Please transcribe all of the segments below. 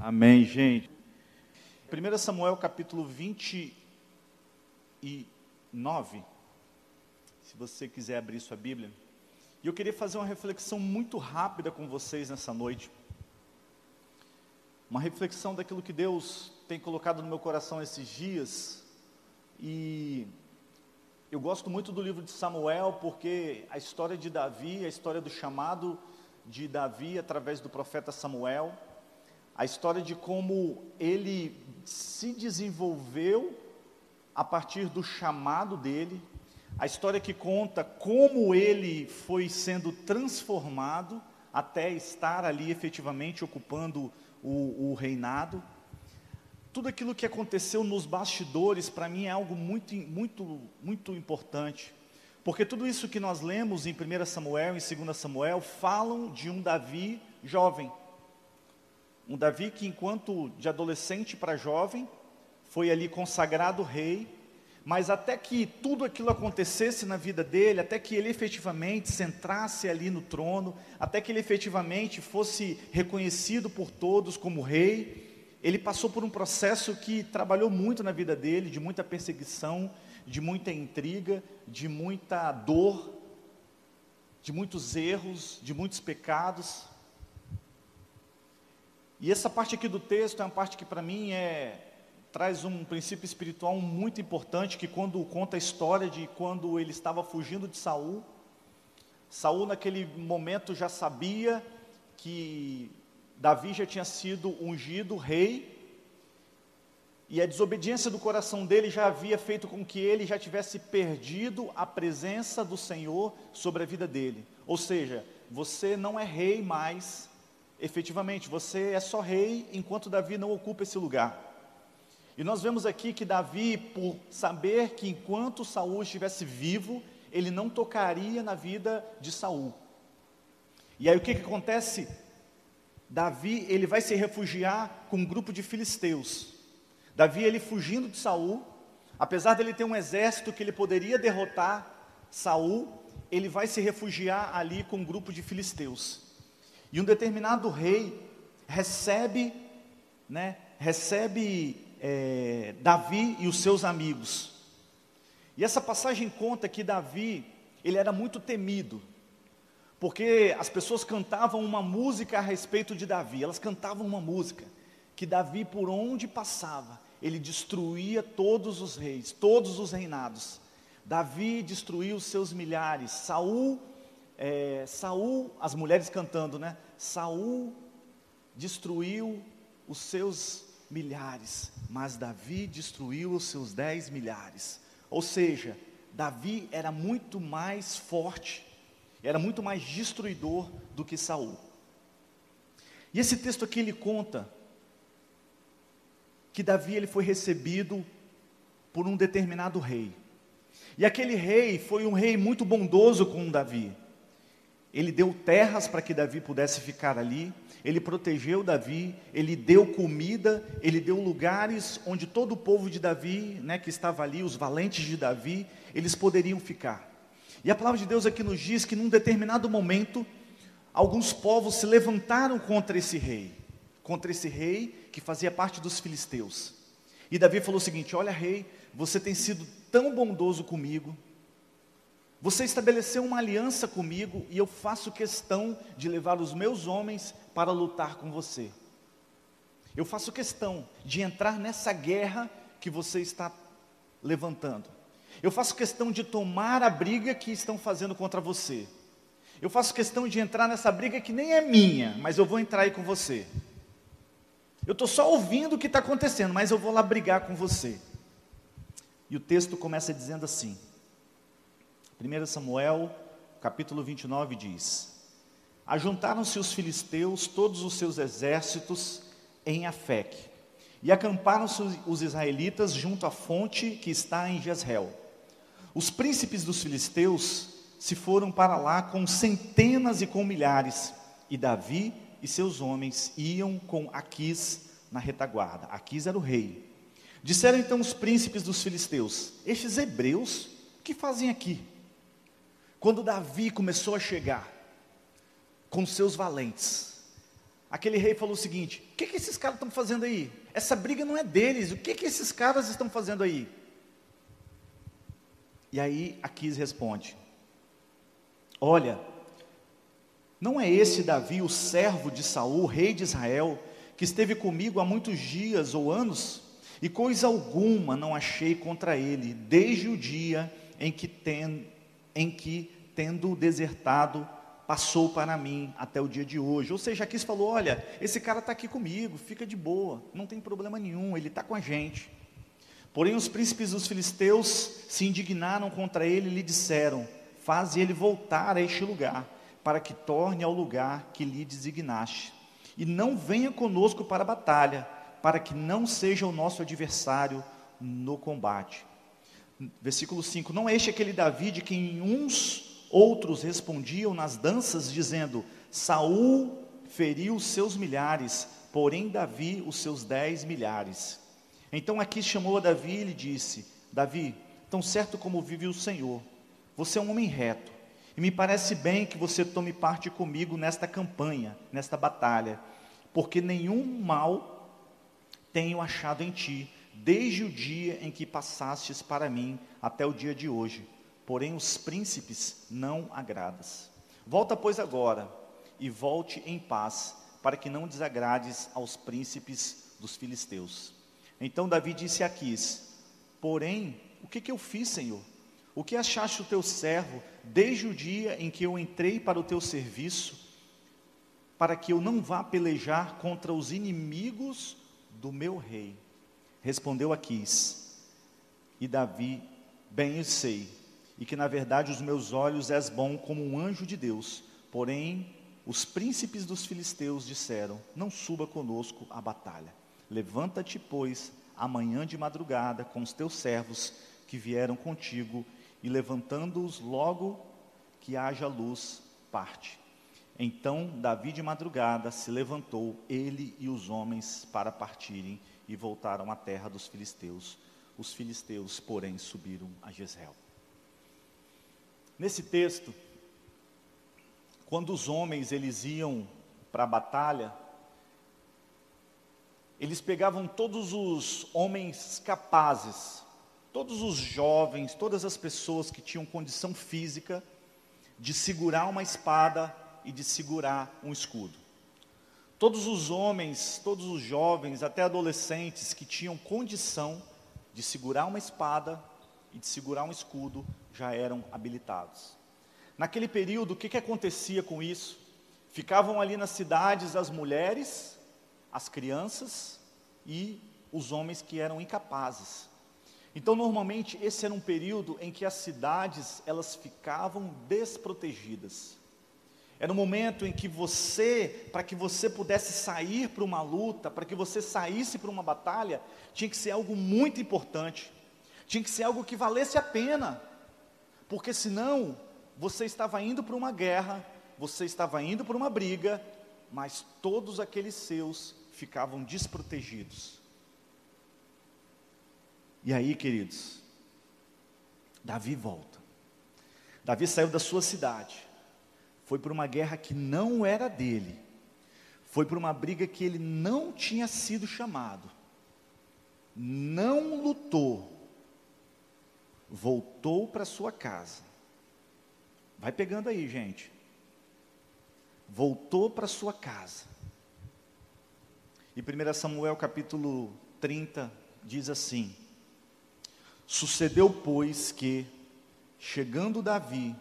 Amém, gente. 1 Samuel capítulo 29. Se você quiser abrir sua Bíblia. E eu queria fazer uma reflexão muito rápida com vocês nessa noite. Uma reflexão daquilo que Deus tem colocado no meu coração esses dias. E eu gosto muito do livro de Samuel, porque a história de Davi, a história do chamado de Davi através do profeta Samuel, a história de como ele se desenvolveu a partir do chamado dele, a história que conta como ele foi sendo transformado até estar ali efetivamente ocupando o, o reinado. Tudo aquilo que aconteceu nos bastidores, para mim, é algo muito, muito, muito importante. Porque tudo isso que nós lemos em 1 Samuel e 2 Samuel falam de um Davi jovem. Um Davi que, enquanto de adolescente para jovem, foi ali consagrado rei, mas até que tudo aquilo acontecesse na vida dele, até que ele efetivamente centrasse ali no trono, até que ele efetivamente fosse reconhecido por todos como rei, ele passou por um processo que trabalhou muito na vida dele, de muita perseguição, de muita intriga, de muita dor, de muitos erros, de muitos pecados. E essa parte aqui do texto é uma parte que para mim é traz um princípio espiritual muito importante que quando conta a história de quando ele estava fugindo de Saul, Saul naquele momento já sabia que Davi já tinha sido ungido rei e a desobediência do coração dele já havia feito com que ele já tivesse perdido a presença do Senhor sobre a vida dele. Ou seja, você não é rei mais efetivamente, você é só rei enquanto Davi não ocupa esse lugar. E nós vemos aqui que Davi, por saber que enquanto Saul estivesse vivo, ele não tocaria na vida de Saul. E aí o que, que acontece? Davi, ele vai se refugiar com um grupo de filisteus. Davi, ele fugindo de Saul, apesar dele ter um exército que ele poderia derrotar Saul, ele vai se refugiar ali com um grupo de filisteus. E um determinado rei recebe, né, recebe é, Davi e os seus amigos. E essa passagem conta que Davi, ele era muito temido, porque as pessoas cantavam uma música a respeito de Davi, elas cantavam uma música, que Davi por onde passava, ele destruía todos os reis, todos os reinados. Davi destruiu seus milhares, Saul é, Saul, as mulheres cantando, né? Saul destruiu os seus milhares, mas Davi destruiu os seus dez milhares. Ou seja, Davi era muito mais forte, era muito mais destruidor do que Saul. E esse texto aqui ele conta que Davi ele foi recebido por um determinado rei. E aquele rei foi um rei muito bondoso com Davi. Ele deu terras para que Davi pudesse ficar ali, ele protegeu Davi, ele deu comida, ele deu lugares onde todo o povo de Davi, né, que estava ali, os valentes de Davi, eles poderiam ficar. E a palavra de Deus aqui nos diz que num determinado momento, alguns povos se levantaram contra esse rei, contra esse rei que fazia parte dos filisteus. E Davi falou o seguinte: Olha, rei, você tem sido tão bondoso comigo, você estabeleceu uma aliança comigo e eu faço questão de levar os meus homens para lutar com você. Eu faço questão de entrar nessa guerra que você está levantando. Eu faço questão de tomar a briga que estão fazendo contra você. Eu faço questão de entrar nessa briga que nem é minha, mas eu vou entrar aí com você. Eu estou só ouvindo o que está acontecendo, mas eu vou lá brigar com você. E o texto começa dizendo assim: 1 Samuel, capítulo 29 diz: Ajuntaram-se os filisteus, todos os seus exércitos, em Afec, e acamparam-se os israelitas junto à fonte que está em Jezreel. Os príncipes dos filisteus se foram para lá com centenas e com milhares, e Davi e seus homens iam com Aquis na retaguarda. Aquis era o rei. Disseram então os príncipes dos filisteus: Estes hebreus, o que fazem aqui? Quando Davi começou a chegar com seus valentes, aquele rei falou o seguinte: O que, que esses caras estão fazendo aí? Essa briga não é deles, o que, que esses caras estão fazendo aí? E aí Aquis responde: Olha, não é esse Davi, o servo de Saul, rei de Israel, que esteve comigo há muitos dias ou anos, e coisa alguma não achei contra ele, desde o dia em que, ten, em que tendo desertado, passou para mim até o dia de hoje. Ou seja, Aquis falou: Olha, esse cara está aqui comigo, fica de boa, não tem problema nenhum, ele está com a gente. Porém, os príncipes dos filisteus se indignaram contra ele e lhe disseram: Faze ele voltar a este lugar, para que torne ao lugar que lhe designaste. E não venha conosco para a batalha, para que não seja o nosso adversário no combate. Versículo 5: Não é este aquele Davi de quem uns outros respondiam nas danças, dizendo: Saul feriu seus milhares, porém Davi os seus dez milhares. Então aqui chamou a Davi e lhe disse: Davi, tão certo como vive o Senhor, você é um homem reto, e me parece bem que você tome parte comigo nesta campanha, nesta batalha, porque nenhum mal tenho achado em ti, desde o dia em que passastes para mim até o dia de hoje. Porém, os príncipes não agradas. Volta, pois, agora, e volte em paz, para que não desagrades aos príncipes dos filisteus. Então Davi disse a Aquis: Porém, o que, que eu fiz, Senhor? O que achaste o teu servo desde o dia em que eu entrei para o teu serviço, para que eu não vá pelejar contra os inimigos do meu rei? Respondeu Aquis, e Davi, bem eu sei, e que na verdade os meus olhos és bom como um anjo de Deus, porém os príncipes dos filisteus disseram: Não suba conosco à batalha. Levanta-te, pois, amanhã de madrugada com os teus servos que vieram contigo, e levantando-os logo que haja luz, parte. Então Davi de madrugada se levantou, ele e os homens, para partirem, e voltaram à terra dos filisteus. Os filisteus, porém, subiram a Jezreel. Nesse texto, quando os homens eles iam para a batalha, eles pegavam todos os homens capazes, todos os jovens, todas as pessoas que tinham condição física de segurar uma espada e de segurar um escudo. Todos os homens, todos os jovens, até adolescentes que tinham condição de segurar uma espada e de segurar um escudo já eram habilitados. Naquele período, o que, que acontecia com isso? Ficavam ali nas cidades as mulheres as crianças e os homens que eram incapazes. Então, normalmente, esse era um período em que as cidades, elas ficavam desprotegidas. Era um momento em que você, para que você pudesse sair para uma luta, para que você saísse para uma batalha, tinha que ser algo muito importante. Tinha que ser algo que valesse a pena. Porque senão, você estava indo para uma guerra, você estava indo para uma briga, mas todos aqueles seus ficavam desprotegidos. E aí, queridos, Davi volta. Davi saiu da sua cidade, foi para uma guerra que não era dele, foi para uma briga que ele não tinha sido chamado, não lutou, voltou para sua casa. Vai pegando aí, gente. Voltou para sua casa e 1 Samuel capítulo 30 diz assim: Sucedeu, pois, que, chegando Davi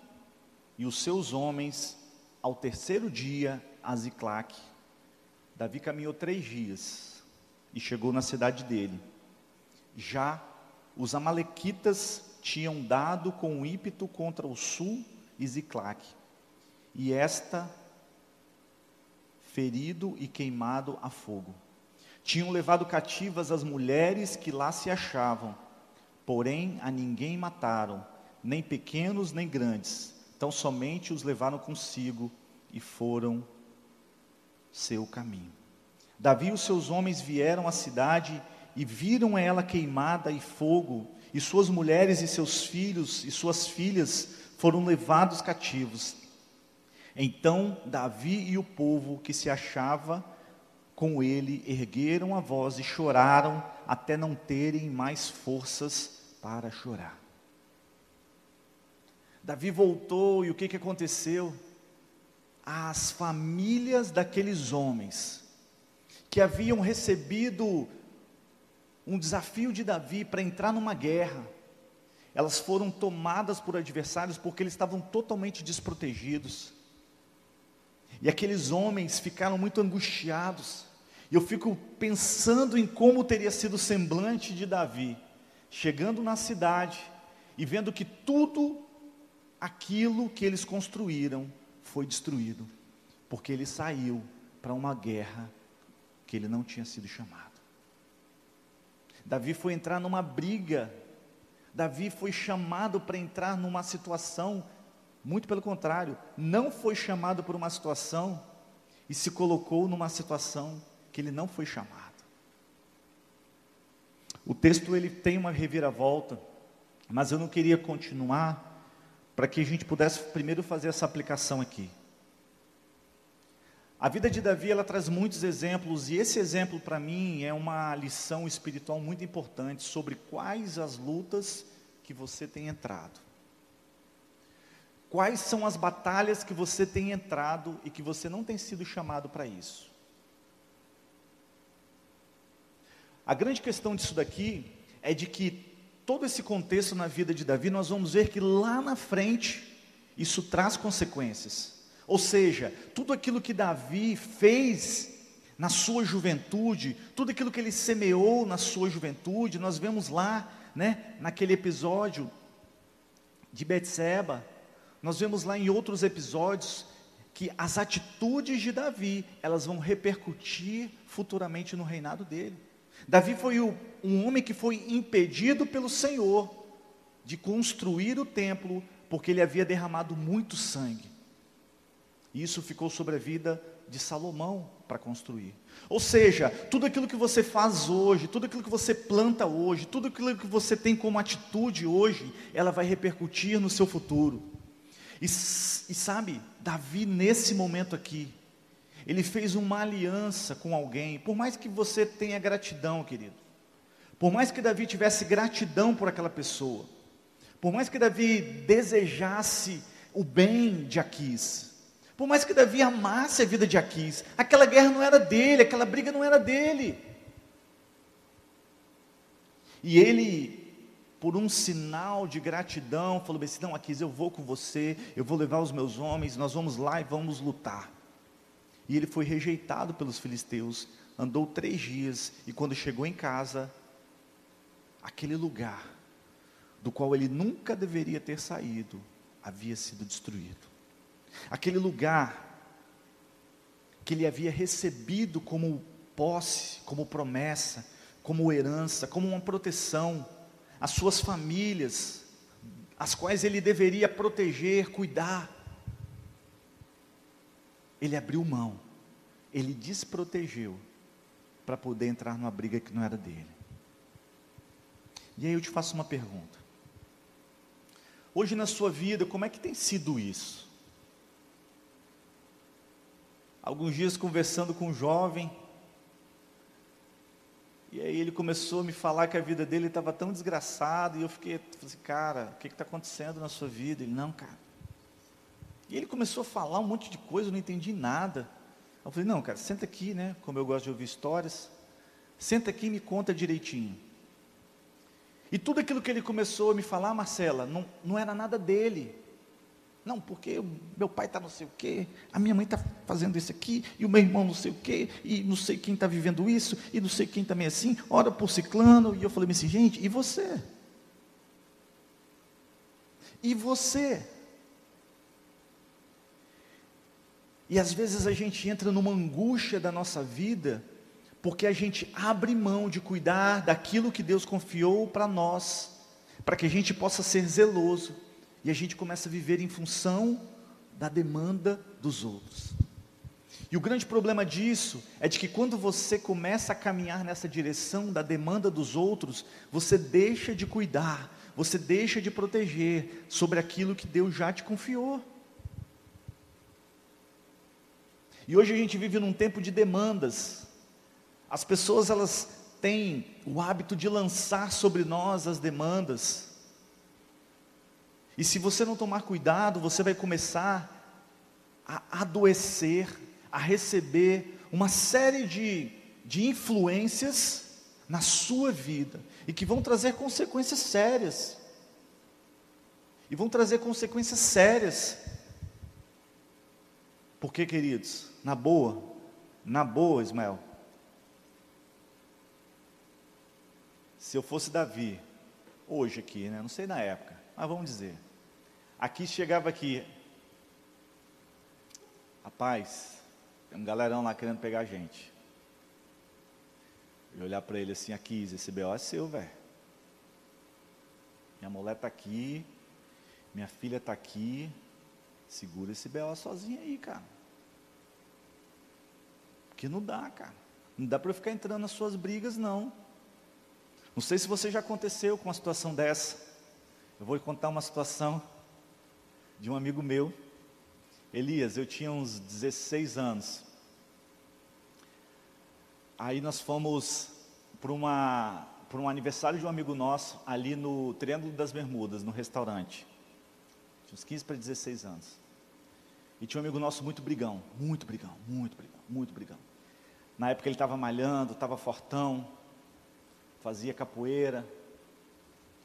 e os seus homens ao terceiro dia a Ziclac, Davi caminhou três dias e chegou na cidade dele. Já os amalequitas tinham dado com ímpeto contra o sul e Ziclac, e esta ferido e queimado a fogo. Tinham levado cativas as mulheres que lá se achavam, porém a ninguém mataram, nem pequenos nem grandes, tão somente os levaram consigo e foram seu caminho. Davi e os seus homens vieram à cidade e viram ela queimada e fogo, e suas mulheres e seus filhos e suas filhas foram levados cativos. Então Davi e o povo que se achava com ele ergueram a voz e choraram até não terem mais forças para chorar. Davi voltou e o que, que aconteceu? As famílias daqueles homens que haviam recebido um desafio de Davi para entrar numa guerra, elas foram tomadas por adversários porque eles estavam totalmente desprotegidos. E aqueles homens ficaram muito angustiados. E eu fico pensando em como teria sido o semblante de Davi, chegando na cidade e vendo que tudo aquilo que eles construíram foi destruído, porque ele saiu para uma guerra que ele não tinha sido chamado. Davi foi entrar numa briga Davi foi chamado para entrar numa situação, muito pelo contrário, não foi chamado por uma situação e se colocou numa situação que ele não foi chamado. O texto ele tem uma reviravolta, mas eu não queria continuar para que a gente pudesse primeiro fazer essa aplicação aqui. A vida de Davi ela traz muitos exemplos e esse exemplo para mim é uma lição espiritual muito importante sobre quais as lutas que você tem entrado. Quais são as batalhas que você tem entrado e que você não tem sido chamado para isso? A grande questão disso daqui é de que todo esse contexto na vida de Davi, nós vamos ver que lá na frente isso traz consequências. Ou seja, tudo aquilo que Davi fez na sua juventude, tudo aquilo que ele semeou na sua juventude, nós vemos lá, né, naquele episódio de Betseba, nós vemos lá em outros episódios que as atitudes de Davi, elas vão repercutir futuramente no reinado dele. Davi foi um homem que foi impedido pelo Senhor de construir o templo, porque ele havia derramado muito sangue. E isso ficou sobre a vida de Salomão para construir. Ou seja, tudo aquilo que você faz hoje, tudo aquilo que você planta hoje, tudo aquilo que você tem como atitude hoje, ela vai repercutir no seu futuro. E, e sabe, Davi, nesse momento aqui, ele fez uma aliança com alguém, por mais que você tenha gratidão, querido, por mais que Davi tivesse gratidão por aquela pessoa, por mais que Davi desejasse o bem de Aquis, por mais que Davi amasse a vida de Aquis, aquela guerra não era dele, aquela briga não era dele. E ele, por um sinal de gratidão, falou assim: Não, Aquis, eu vou com você, eu vou levar os meus homens, nós vamos lá e vamos lutar. E ele foi rejeitado pelos filisteus, andou três dias, e quando chegou em casa, aquele lugar do qual ele nunca deveria ter saído, havia sido destruído aquele lugar que ele havia recebido como posse, como promessa, como herança, como uma proteção, as suas famílias, as quais ele deveria proteger, cuidar. Ele abriu mão, ele desprotegeu para poder entrar numa briga que não era dele. E aí eu te faço uma pergunta. Hoje na sua vida, como é que tem sido isso? alguns dias conversando com um jovem, e aí ele começou a me falar que a vida dele estava tão desgraçada, e eu fiquei assim, cara, o que está acontecendo na sua vida? Ele, não, cara. E ele começou a falar um monte de coisa, eu não entendi nada. Eu falei, não, cara, senta aqui, né? Como eu gosto de ouvir histórias, senta aqui e me conta direitinho. E tudo aquilo que ele começou a me falar, Marcela, não, não era nada dele. Não, porque meu pai está não sei o quê, a minha mãe está fazendo isso aqui, e o meu irmão não sei o quê, e não sei quem está vivendo isso, e não sei quem também assim, ora por ciclano, e eu falei assim, gente, e você? E você? E às vezes a gente entra numa angústia da nossa vida, porque a gente abre mão de cuidar daquilo que Deus confiou para nós, para que a gente possa ser zeloso e a gente começa a viver em função da demanda dos outros. E o grande problema disso é de que quando você começa a caminhar nessa direção da demanda dos outros, você deixa de cuidar, você deixa de proteger sobre aquilo que Deus já te confiou. E hoje a gente vive num tempo de demandas. As pessoas elas têm o hábito de lançar sobre nós as demandas. E se você não tomar cuidado, você vai começar a adoecer, a receber uma série de, de influências na sua vida e que vão trazer consequências sérias. E vão trazer consequências sérias. Porque, queridos, na boa, na boa, Ismael, se eu fosse Davi, hoje aqui, né? não sei na época, mas vamos dizer, aqui chegava aqui, rapaz, tem um galerão lá querendo pegar a gente. Eu olhar para ele assim, aqui, esse BO é seu, velho. Minha mulher está aqui, minha filha está aqui, segura esse BO sozinho aí, cara. Porque não dá, cara. Não dá para eu ficar entrando nas suas brigas, não. Não sei se você já aconteceu com uma situação dessa. Eu vou contar uma situação de um amigo meu. Elias, eu tinha uns 16 anos. Aí nós fomos para um aniversário de um amigo nosso ali no Triângulo das Bermudas, no restaurante. Tinha uns 15 para 16 anos. E tinha um amigo nosso muito brigão, muito brigão, muito brigão, muito brigão. Na época ele estava malhando, estava fortão, fazia capoeira.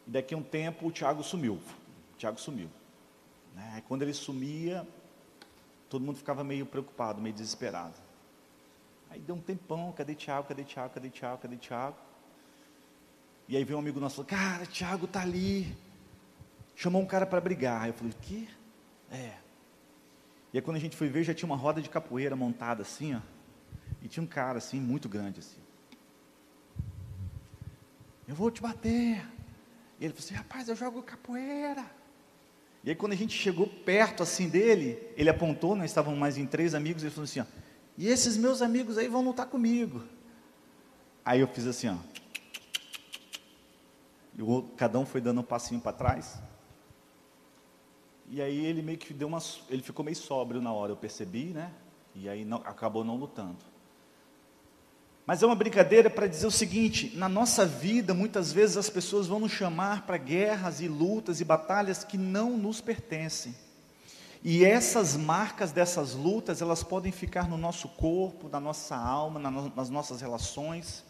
E daqui a um tempo o Tiago sumiu. O Tiago sumiu. Né? Quando ele sumia, todo mundo ficava meio preocupado, meio desesperado. Aí deu um tempão, cadê Tiago, cadê Tiago, cadê Tiago, cadê Tiago? E aí veio um amigo nosso falou, cara, Tiago tá ali. Chamou um cara para brigar. Eu falei, que? É. E aí quando a gente foi ver, já tinha uma roda de capoeira montada assim, ó. E tinha um cara assim, muito grande assim. Eu vou te bater. E ele falou assim, rapaz, eu jogo capoeira. E aí quando a gente chegou perto assim dele, ele apontou, nós estávamos mais em três amigos, ele falou assim, ó, e esses meus amigos aí vão lutar comigo. Aí eu fiz assim, ó. E cada um foi dando um passinho para trás. E aí ele meio que deu uma, ele ficou meio sóbrio na hora, eu percebi, né? E aí não, acabou não lutando. Mas é uma brincadeira para dizer o seguinte: na nossa vida, muitas vezes as pessoas vão nos chamar para guerras e lutas e batalhas que não nos pertencem. E essas marcas dessas lutas, elas podem ficar no nosso corpo, na nossa alma, nas nossas relações.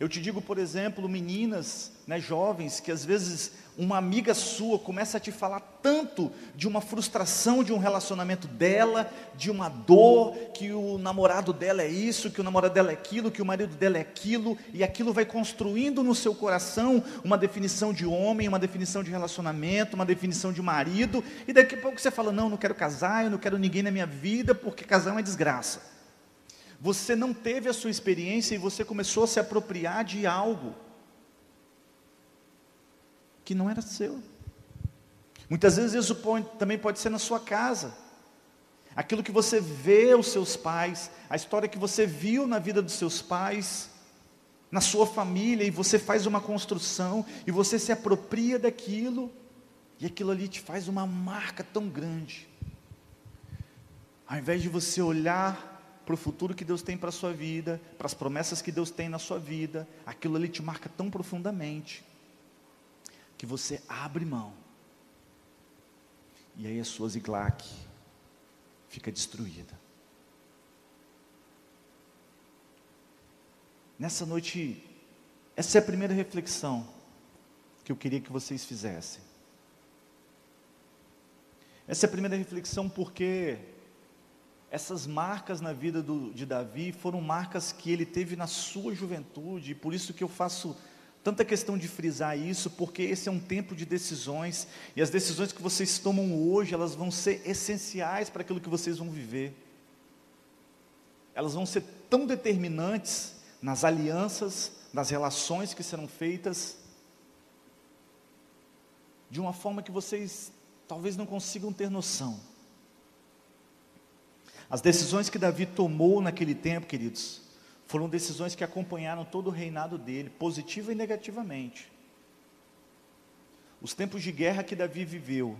Eu te digo, por exemplo, meninas, né, jovens, que às vezes uma amiga sua começa a te falar tanto de uma frustração de um relacionamento dela, de uma dor, que o namorado dela é isso, que o namorado dela é aquilo, que o marido dela é aquilo, e aquilo vai construindo no seu coração uma definição de homem, uma definição de relacionamento, uma definição de marido, e daqui a pouco você fala: Não, não quero casar, eu não quero ninguém na minha vida, porque casar é uma desgraça. Você não teve a sua experiência e você começou a se apropriar de algo que não era seu. Muitas vezes isso pode, também pode ser na sua casa. Aquilo que você vê os seus pais, a história que você viu na vida dos seus pais, na sua família, e você faz uma construção, e você se apropria daquilo, e aquilo ali te faz uma marca tão grande. Ao invés de você olhar para o futuro que Deus tem para a sua vida, para as promessas que Deus tem na sua vida, aquilo ali te marca tão profundamente, que você abre mão, e aí a sua Ziglac fica destruída. Nessa noite, essa é a primeira reflexão que eu queria que vocês fizessem. Essa é a primeira reflexão porque essas marcas na vida do, de Davi foram marcas que ele teve na sua juventude, e por isso que eu faço tanta questão de frisar isso, porque esse é um tempo de decisões, e as decisões que vocês tomam hoje, elas vão ser essenciais para aquilo que vocês vão viver. Elas vão ser tão determinantes nas alianças, nas relações que serão feitas, de uma forma que vocês talvez não consigam ter noção. As decisões que Davi tomou naquele tempo, queridos, foram decisões que acompanharam todo o reinado dele, positiva e negativamente. Os tempos de guerra que Davi viveu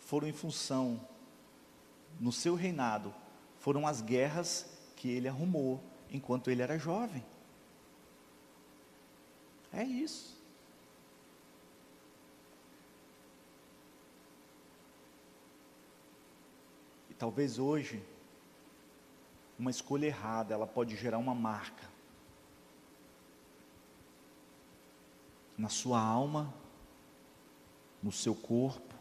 foram em função, no seu reinado, foram as guerras que ele arrumou, enquanto ele era jovem. É isso. E talvez hoje, uma escolha errada, ela pode gerar uma marca na sua alma, no seu corpo.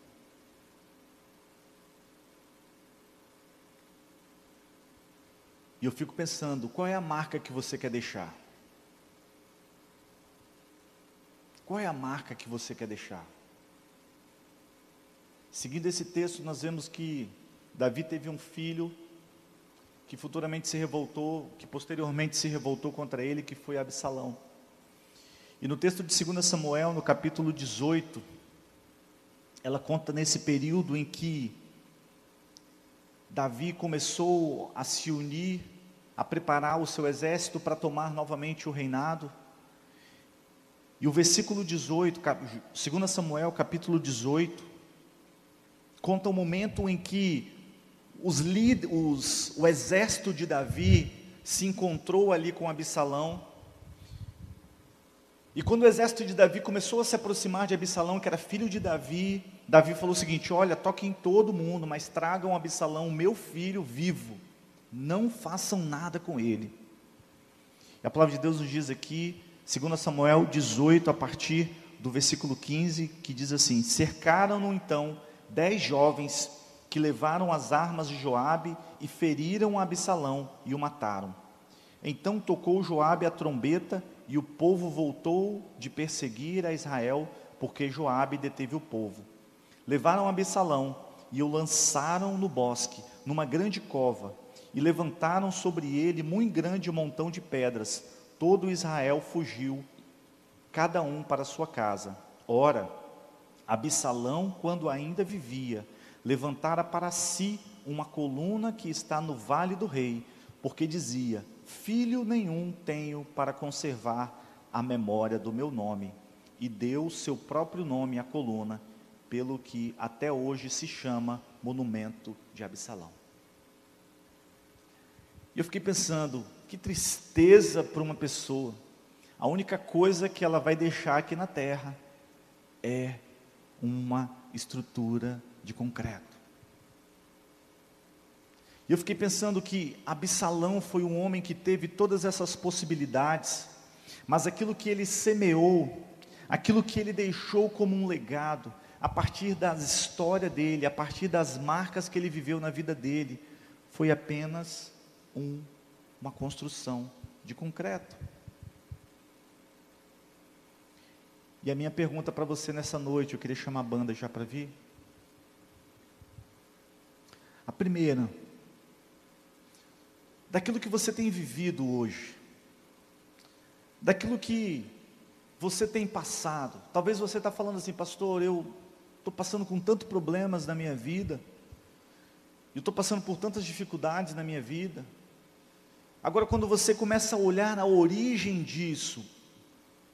E eu fico pensando, qual é a marca que você quer deixar? Qual é a marca que você quer deixar? Seguindo esse texto, nós vemos que Davi teve um filho que futuramente se revoltou, que posteriormente se revoltou contra ele, que foi Absalão. E no texto de 2 Samuel, no capítulo 18, ela conta nesse período em que Davi começou a se unir, a preparar o seu exército para tomar novamente o reinado. E o versículo 18, 2 Samuel, capítulo 18, conta o momento em que os, os, o exército de Davi se encontrou ali com Absalão e quando o exército de Davi começou a se aproximar de Absalão, que era filho de Davi, Davi falou o seguinte: Olha, toquem todo mundo, mas tragam Absalão, meu filho, vivo. Não façam nada com ele. E a palavra de Deus nos diz aqui, 2 Samuel 18, a partir do versículo 15, que diz assim: Cercaram-no então dez jovens que levaram as armas de Joabe e feriram Absalão e o mataram. Então tocou Joabe a trombeta e o povo voltou de perseguir a Israel, porque Joabe deteve o povo. Levaram Absalão e o lançaram no bosque, numa grande cova, e levantaram sobre ele muito grande montão de pedras. Todo Israel fugiu, cada um para sua casa. Ora, Absalão, quando ainda vivia, levantara para si uma coluna que está no vale do rei, porque dizia: filho nenhum tenho para conservar a memória do meu nome. E deu seu próprio nome à coluna, pelo que até hoje se chama Monumento de Absalão. E eu fiquei pensando, que tristeza para uma pessoa. A única coisa que ela vai deixar aqui na terra é uma estrutura de concreto. E eu fiquei pensando que Absalão foi um homem que teve todas essas possibilidades, mas aquilo que ele semeou, aquilo que ele deixou como um legado, a partir da história dele, a partir das marcas que ele viveu na vida dele, foi apenas um, uma construção de concreto. E a minha pergunta para você nessa noite, eu queria chamar a banda já para vir. A primeira, daquilo que você tem vivido hoje, daquilo que você tem passado. Talvez você está falando assim, pastor, eu estou passando com tantos problemas na minha vida, eu estou passando por tantas dificuldades na minha vida. Agora, quando você começa a olhar a origem disso,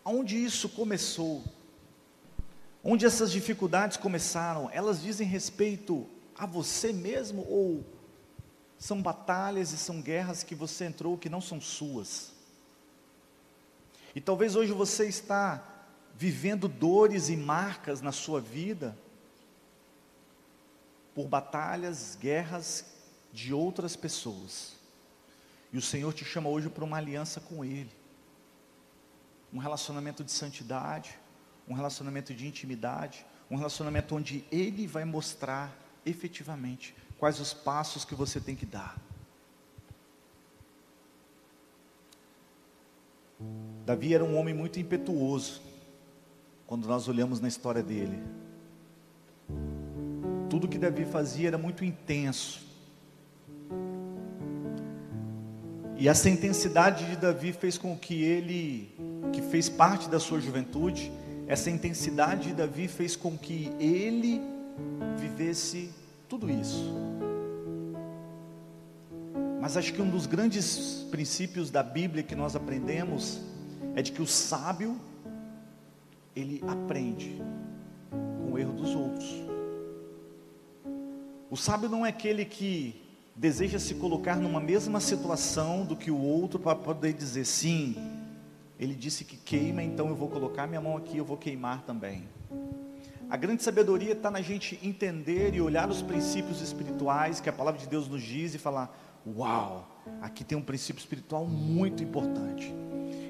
aonde isso começou, onde essas dificuldades começaram, elas dizem respeito a você mesmo ou são batalhas e são guerras que você entrou que não são suas. E talvez hoje você está vivendo dores e marcas na sua vida por batalhas, guerras de outras pessoas. E o Senhor te chama hoje para uma aliança com Ele. Um relacionamento de santidade, um relacionamento de intimidade, um relacionamento onde Ele vai mostrar efetivamente quais os passos que você tem que dar. Davi era um homem muito impetuoso, quando nós olhamos na história dele. Tudo que Davi fazia era muito intenso. E essa intensidade de Davi fez com que ele, que fez parte da sua juventude, essa intensidade de Davi fez com que ele vivesse tudo isso. Mas acho que um dos grandes princípios da Bíblia que nós aprendemos é de que o sábio ele aprende com o erro dos outros. O sábio não é aquele que deseja se colocar numa mesma situação do que o outro para poder dizer sim. Ele disse que queima, então eu vou colocar minha mão aqui, eu vou queimar também. A grande sabedoria está na gente entender e olhar os princípios espirituais que a palavra de Deus nos diz e falar: Uau, aqui tem um princípio espiritual muito importante.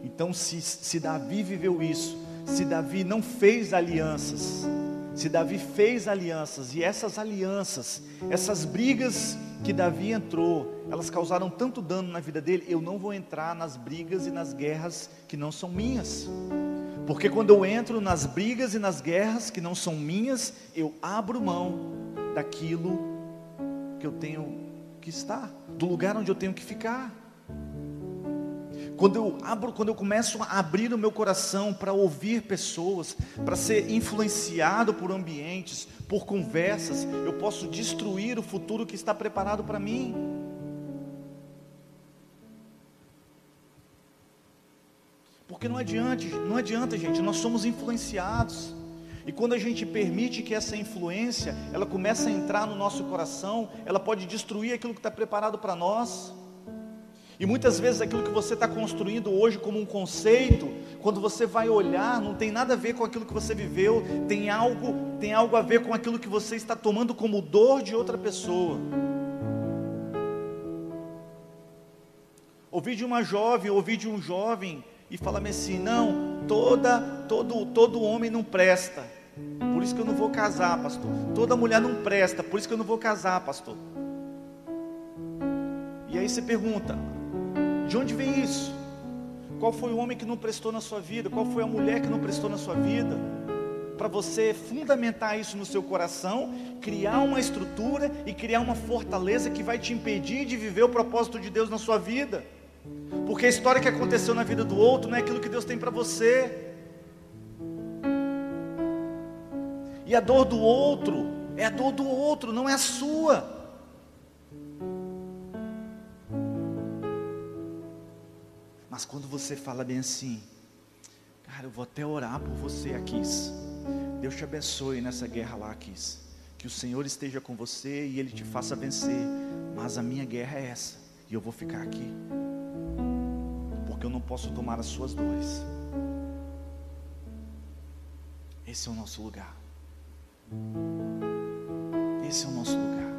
Então, se, se Davi viveu isso, se Davi não fez alianças, se Davi fez alianças e essas alianças, essas brigas que Davi entrou, elas causaram tanto dano na vida dele, eu não vou entrar nas brigas e nas guerras que não são minhas. Porque quando eu entro nas brigas e nas guerras que não são minhas, eu abro mão daquilo que eu tenho que estar, do lugar onde eu tenho que ficar. Quando eu abro, quando eu começo a abrir o meu coração para ouvir pessoas, para ser influenciado por ambientes, por conversas, eu posso destruir o futuro que está preparado para mim. Porque não adianta, não adianta, gente, nós somos influenciados. E quando a gente permite que essa influência, ela começa a entrar no nosso coração, ela pode destruir aquilo que está preparado para nós. E muitas vezes aquilo que você está construindo hoje como um conceito, quando você vai olhar, não tem nada a ver com aquilo que você viveu, tem algo, tem algo a ver com aquilo que você está tomando como dor de outra pessoa. Ouvi de uma jovem, ouvi de um jovem e fala-me assim: não, toda, todo, todo homem não presta, por isso que eu não vou casar, pastor. Toda mulher não presta, por isso que eu não vou casar, pastor. E aí você pergunta: de onde vem isso? Qual foi o homem que não prestou na sua vida? Qual foi a mulher que não prestou na sua vida? Para você fundamentar isso no seu coração, criar uma estrutura e criar uma fortaleza que vai te impedir de viver o propósito de Deus na sua vida. Porque a história que aconteceu na vida do outro não é aquilo que Deus tem para você. E a dor do outro é a dor do outro, não é a sua. Mas quando você fala bem assim, cara, eu vou até orar por você, Aquis. Deus te abençoe nessa guerra lá, Aquis. Que o Senhor esteja com você e Ele te faça vencer. Mas a minha guerra é essa, e eu vou ficar aqui porque eu não posso tomar as suas dores. Esse é o nosso lugar. Esse é o nosso lugar.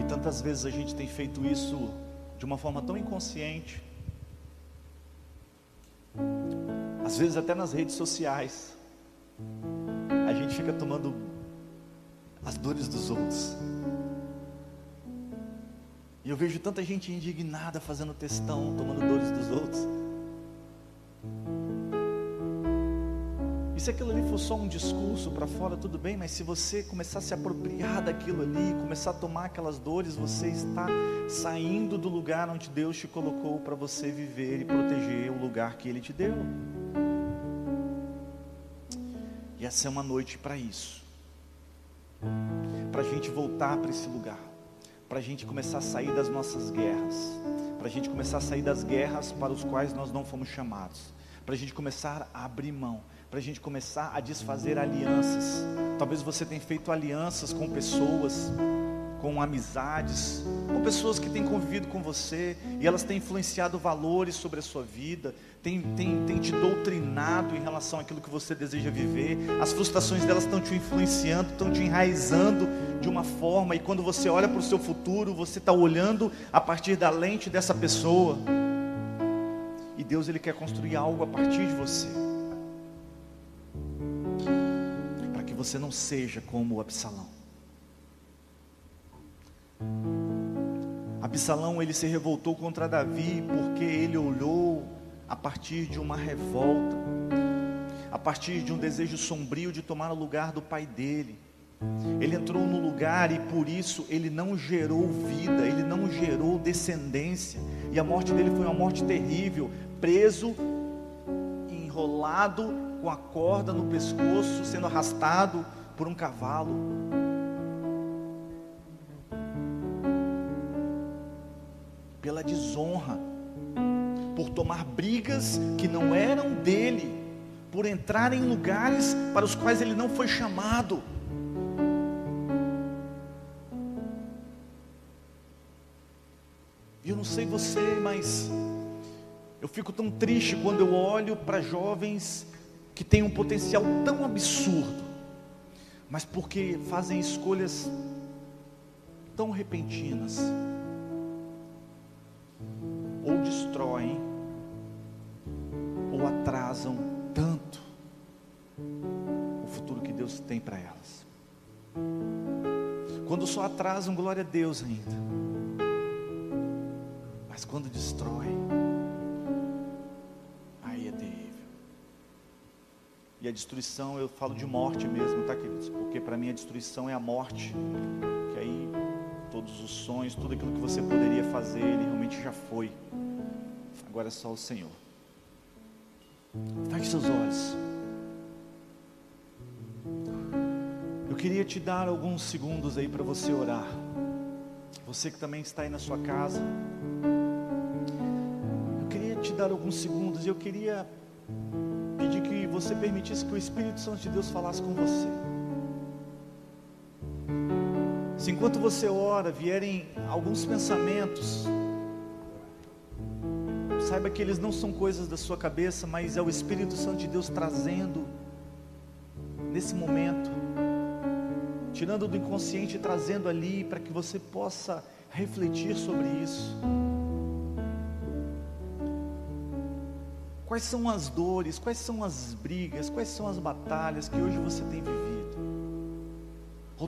E tantas vezes a gente tem feito isso de uma forma tão inconsciente. Às vezes até nas redes sociais. A gente fica tomando as dores dos outros. Eu vejo tanta gente indignada fazendo testão, tomando dores dos outros. E se aquilo ali for só um discurso para fora, tudo bem, mas se você começar a se apropriar daquilo ali, começar a tomar aquelas dores, você está saindo do lugar onde Deus te colocou para você viver e proteger o lugar que Ele te deu. E essa é uma noite para isso, para a gente voltar para esse lugar para a gente começar a sair das nossas guerras, para a gente começar a sair das guerras para os quais nós não fomos chamados, para a gente começar a abrir mão, para a gente começar a desfazer alianças. Talvez você tenha feito alianças com pessoas, com amizades, com pessoas que têm convivido com você e elas têm influenciado valores sobre a sua vida, tem, tem, tem te doutrinado em relação àquilo que você deseja viver, as frustrações delas estão te influenciando, estão te enraizando de uma forma, e quando você olha para o seu futuro, você está olhando a partir da lente dessa pessoa, e Deus ele quer construir algo a partir de você, para que você não seja como o Absalão. Absalão ele se revoltou contra Davi porque ele olhou a partir de uma revolta, a partir de um desejo sombrio de tomar o lugar do pai dele. Ele entrou no lugar e por isso ele não gerou vida, ele não gerou descendência. E a morte dele foi uma morte terrível, preso, enrolado com a corda no pescoço, sendo arrastado por um cavalo. pela desonra, por tomar brigas que não eram dele, por entrar em lugares para os quais ele não foi chamado. E eu não sei você, mas eu fico tão triste quando eu olho para jovens que têm um potencial tão absurdo, mas porque fazem escolhas tão repentinas ou destroem, ou atrasam tanto o futuro que Deus tem para elas. Quando só atrasam, glória a Deus ainda. Mas quando destrói, aí é terrível. E a destruição, eu falo de morte mesmo, tá, queridos? Porque para mim a destruição é a morte. Todos os sonhos, tudo aquilo que você poderia fazer, ele realmente já foi. Agora é só o Senhor. Feche seus olhos. Eu queria te dar alguns segundos aí para você orar. Você que também está aí na sua casa. Eu queria te dar alguns segundos e eu queria pedir que você permitisse que o Espírito Santo de Deus falasse com você. Se enquanto você ora vierem alguns pensamentos, saiba que eles não são coisas da sua cabeça, mas é o Espírito Santo de Deus trazendo nesse momento tirando do inconsciente e trazendo ali para que você possa refletir sobre isso. Quais são as dores, quais são as brigas, quais são as batalhas que hoje você tem vivido?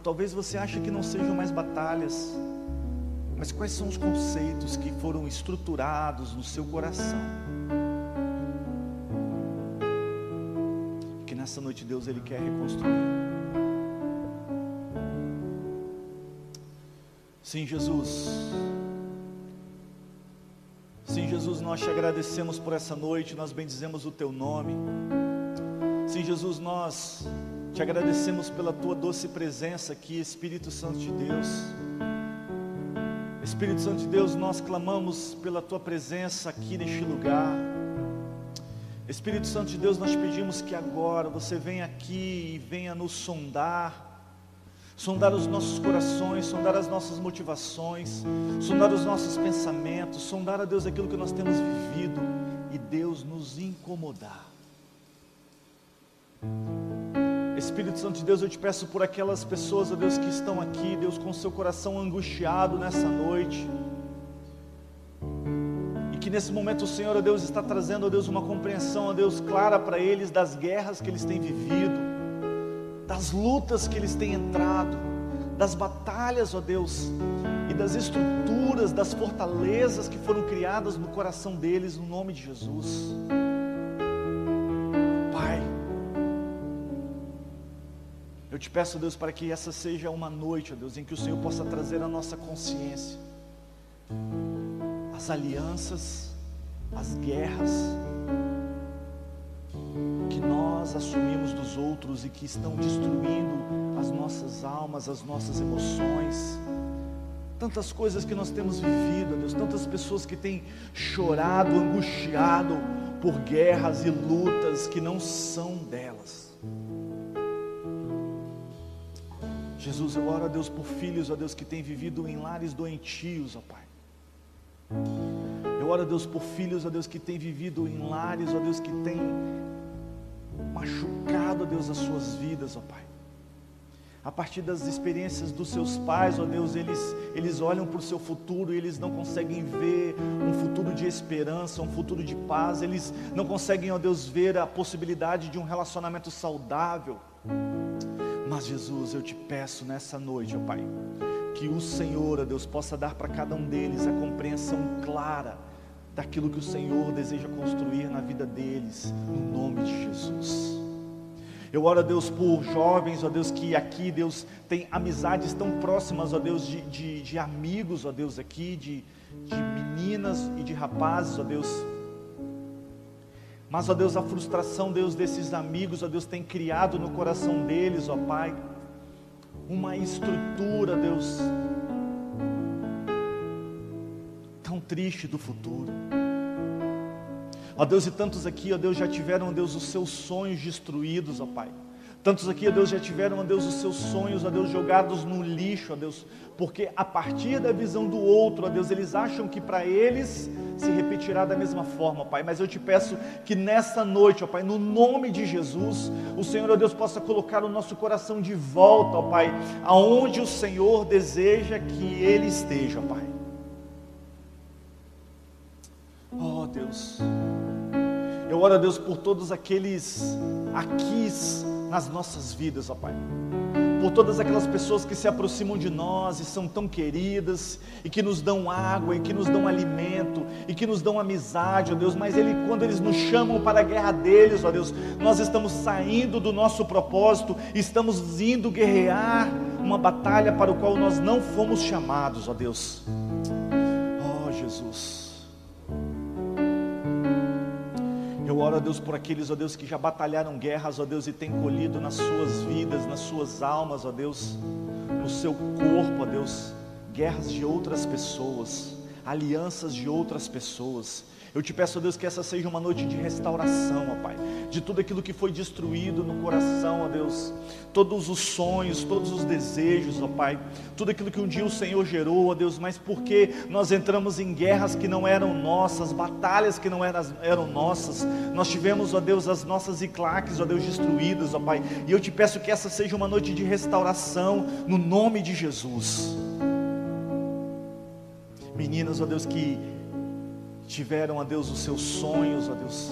Talvez você ache que não sejam mais batalhas, mas quais são os conceitos que foram estruturados no seu coração? Que nessa noite Deus ele quer reconstruir. Sim, Jesus. Sim, Jesus, nós te agradecemos por essa noite, nós bendizemos o teu nome. Sim, Jesus, nós te agradecemos pela tua doce presença aqui, Espírito Santo de Deus. Espírito Santo de Deus, nós clamamos pela tua presença aqui neste lugar. Espírito Santo de Deus, nós pedimos que agora você venha aqui e venha nos sondar sondar os nossos corações, sondar as nossas motivações, sondar os nossos pensamentos, sondar a Deus aquilo que nós temos vivido e Deus nos incomodar. Espírito Santo de Deus, eu te peço por aquelas pessoas, ó Deus, que estão aqui, Deus, com seu coração angustiado nessa noite. E que nesse momento o Senhor, ó Deus, está trazendo, ó Deus, uma compreensão, ó Deus, clara para eles das guerras que eles têm vivido das lutas que eles têm entrado, das batalhas, ó Deus, e das estruturas, das fortalezas que foram criadas no coração deles, no nome de Jesus. Te peço, Deus, para que essa seja uma noite, ó Deus, em que o Senhor possa trazer a nossa consciência as alianças, as guerras, nós assumimos dos outros e que estão destruindo as nossas almas, as nossas emoções. Tantas coisas que nós temos vivido, Deus, tantas pessoas que têm chorado, angustiado por guerras e lutas que não são delas. Jesus, eu oro a Deus por filhos, ó Deus, que têm vivido em lares doentios, ó Pai. Eu oro a Deus por filhos, ó Deus, que têm vivido em lares, ó Deus, que têm machucado, ó Deus, as suas vidas, ó Pai. A partir das experiências dos seus pais, ó Deus, eles, eles olham para o seu futuro e eles não conseguem ver um futuro de esperança, um futuro de paz, eles não conseguem, ó Deus, ver a possibilidade de um relacionamento saudável. Mas Jesus, eu te peço nessa noite, ó Pai, que o Senhor, ó Deus, possa dar para cada um deles a compreensão clara daquilo que o Senhor deseja construir na vida deles, no nome de Jesus. Eu oro a Deus por jovens, ó Deus, que aqui, Deus, tem amizades tão próximas, ó Deus, de, de, de amigos, ó Deus, aqui, de, de meninas e de rapazes, ó Deus. Mas, ó Deus, a frustração, Deus, desses amigos, ó Deus, tem criado no coração deles, ó Pai, uma estrutura, Deus, tão triste do futuro. Ó Deus, e tantos aqui, ó Deus, já tiveram, Deus, os seus sonhos destruídos, ó Pai. Tantos aqui, ó Deus, já tiveram, ó Deus, os seus sonhos, ó Deus, jogados no lixo, ó Deus, porque a partir da visão do outro, ó Deus, eles acham que para eles se repetirá da mesma forma, Pai. Mas eu te peço que nessa noite, ó Pai, no nome de Jesus, o Senhor, ó Deus, possa colocar o nosso coração de volta, ó Pai, aonde o Senhor deseja que ele esteja, ó Pai. Oh Deus, eu oro a Deus por todos aqueles aqui nas nossas vidas, ó Pai. Por todas aquelas pessoas que se aproximam de nós e são tão queridas, e que nos dão água, e que nos dão alimento, e que nos dão amizade, ó Deus, mas ele, quando eles nos chamam para a guerra deles, ó Deus, nós estamos saindo do nosso propósito, estamos indo guerrear uma batalha para o qual nós não fomos chamados, ó Deus. Oh Jesus. Eu oro a Deus por aqueles, ó Deus, que já batalharam guerras, ó Deus, e têm colhido nas suas vidas, nas suas almas, ó Deus, no seu corpo, ó Deus, guerras de outras pessoas, alianças de outras pessoas. Eu te peço, Deus, que essa seja uma noite de restauração, ó Pai, de tudo aquilo que foi destruído no coração, ó Deus, todos os sonhos, todos os desejos, ó Pai, tudo aquilo que um dia o Senhor gerou, ó Deus, mas porque nós entramos em guerras que não eram nossas, batalhas que não eram, eram nossas, nós tivemos, ó Deus, as nossas iclaques, ó Deus, destruídas, ó Pai, e eu te peço que essa seja uma noite de restauração, no nome de Jesus. Meninas, ó Deus, que tiveram, ó Deus, os seus sonhos, ó Deus,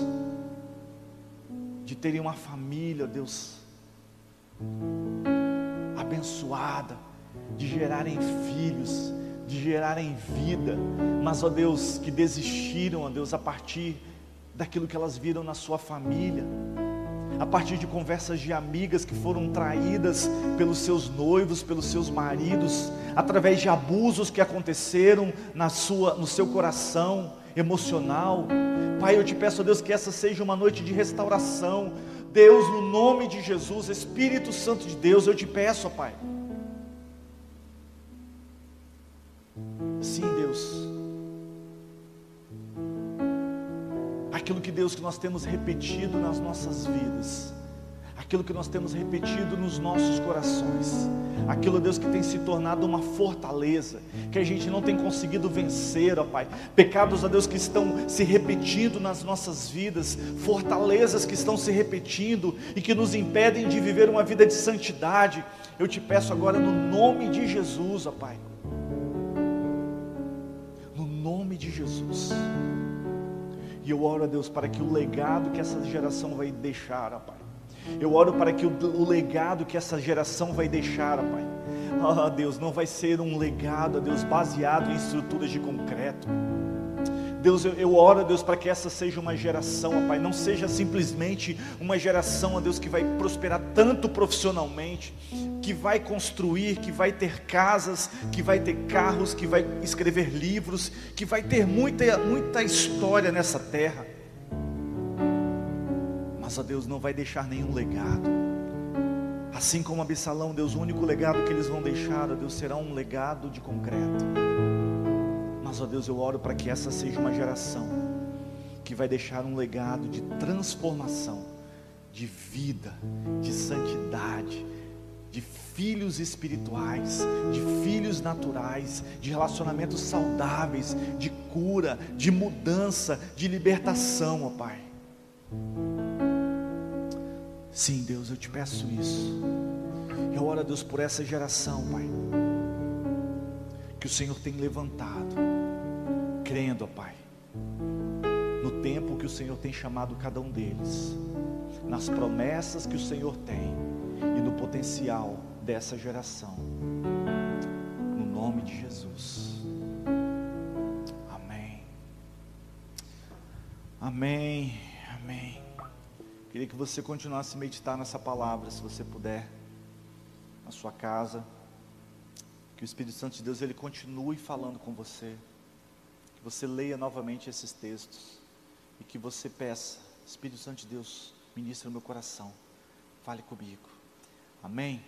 de terem uma família, Deus, abençoada, de gerarem filhos, de gerarem vida, mas, ó Deus, que desistiram, ó Deus, a partir daquilo que elas viram na sua família, a partir de conversas de amigas que foram traídas pelos seus noivos, pelos seus maridos, através de abusos que aconteceram na sua, no seu coração, emocional. Pai, eu te peço, a Deus, que essa seja uma noite de restauração. Deus, no nome de Jesus, Espírito Santo de Deus, eu te peço, Pai. Sim, Deus. Aquilo que Deus que nós temos repetido nas nossas vidas aquilo que nós temos repetido nos nossos corações, aquilo, Deus, que tem se tornado uma fortaleza, que a gente não tem conseguido vencer, ó Pai, pecados, ó Deus, que estão se repetindo nas nossas vidas, fortalezas que estão se repetindo e que nos impedem de viver uma vida de santidade, eu te peço agora no nome de Jesus, ó Pai, no nome de Jesus. E eu oro a Deus para que o legado que essa geração vai deixar, ó Pai, eu oro para que o, o legado que essa geração vai deixar, Pai, ó oh, Deus, não vai ser um legado, Deus, baseado em estruturas de concreto. Deus, eu, eu oro, Deus, para que essa seja uma geração, ó Pai, não seja simplesmente uma geração, ó Deus, que vai prosperar tanto profissionalmente, que vai construir, que vai ter casas, que vai ter carros, que vai escrever livros, que vai ter muita, muita história nessa terra mas a Deus não vai deixar nenhum legado. Assim como Absalão, Deus, o único legado que eles vão deixar, Deus, será um legado de concreto. Mas, ó Deus, eu oro para que essa seja uma geração que vai deixar um legado de transformação, de vida, de santidade, de filhos espirituais, de filhos naturais, de relacionamentos saudáveis, de cura, de mudança, de libertação, ó Pai. Sim, Deus, eu te peço isso. Eu oro a Deus por essa geração, Pai, que o Senhor tem levantado, crendo, Pai, no tempo que o Senhor tem chamado cada um deles, nas promessas que o Senhor tem e no potencial dessa geração, no nome de Jesus. Amém. Amém. Amém. Queria que você continuasse a meditar nessa palavra, se você puder, na sua casa. Que o Espírito Santo de Deus ele continue falando com você. Que você leia novamente esses textos e que você peça, Espírito Santo de Deus, ministra no meu coração. Fale comigo. Amém.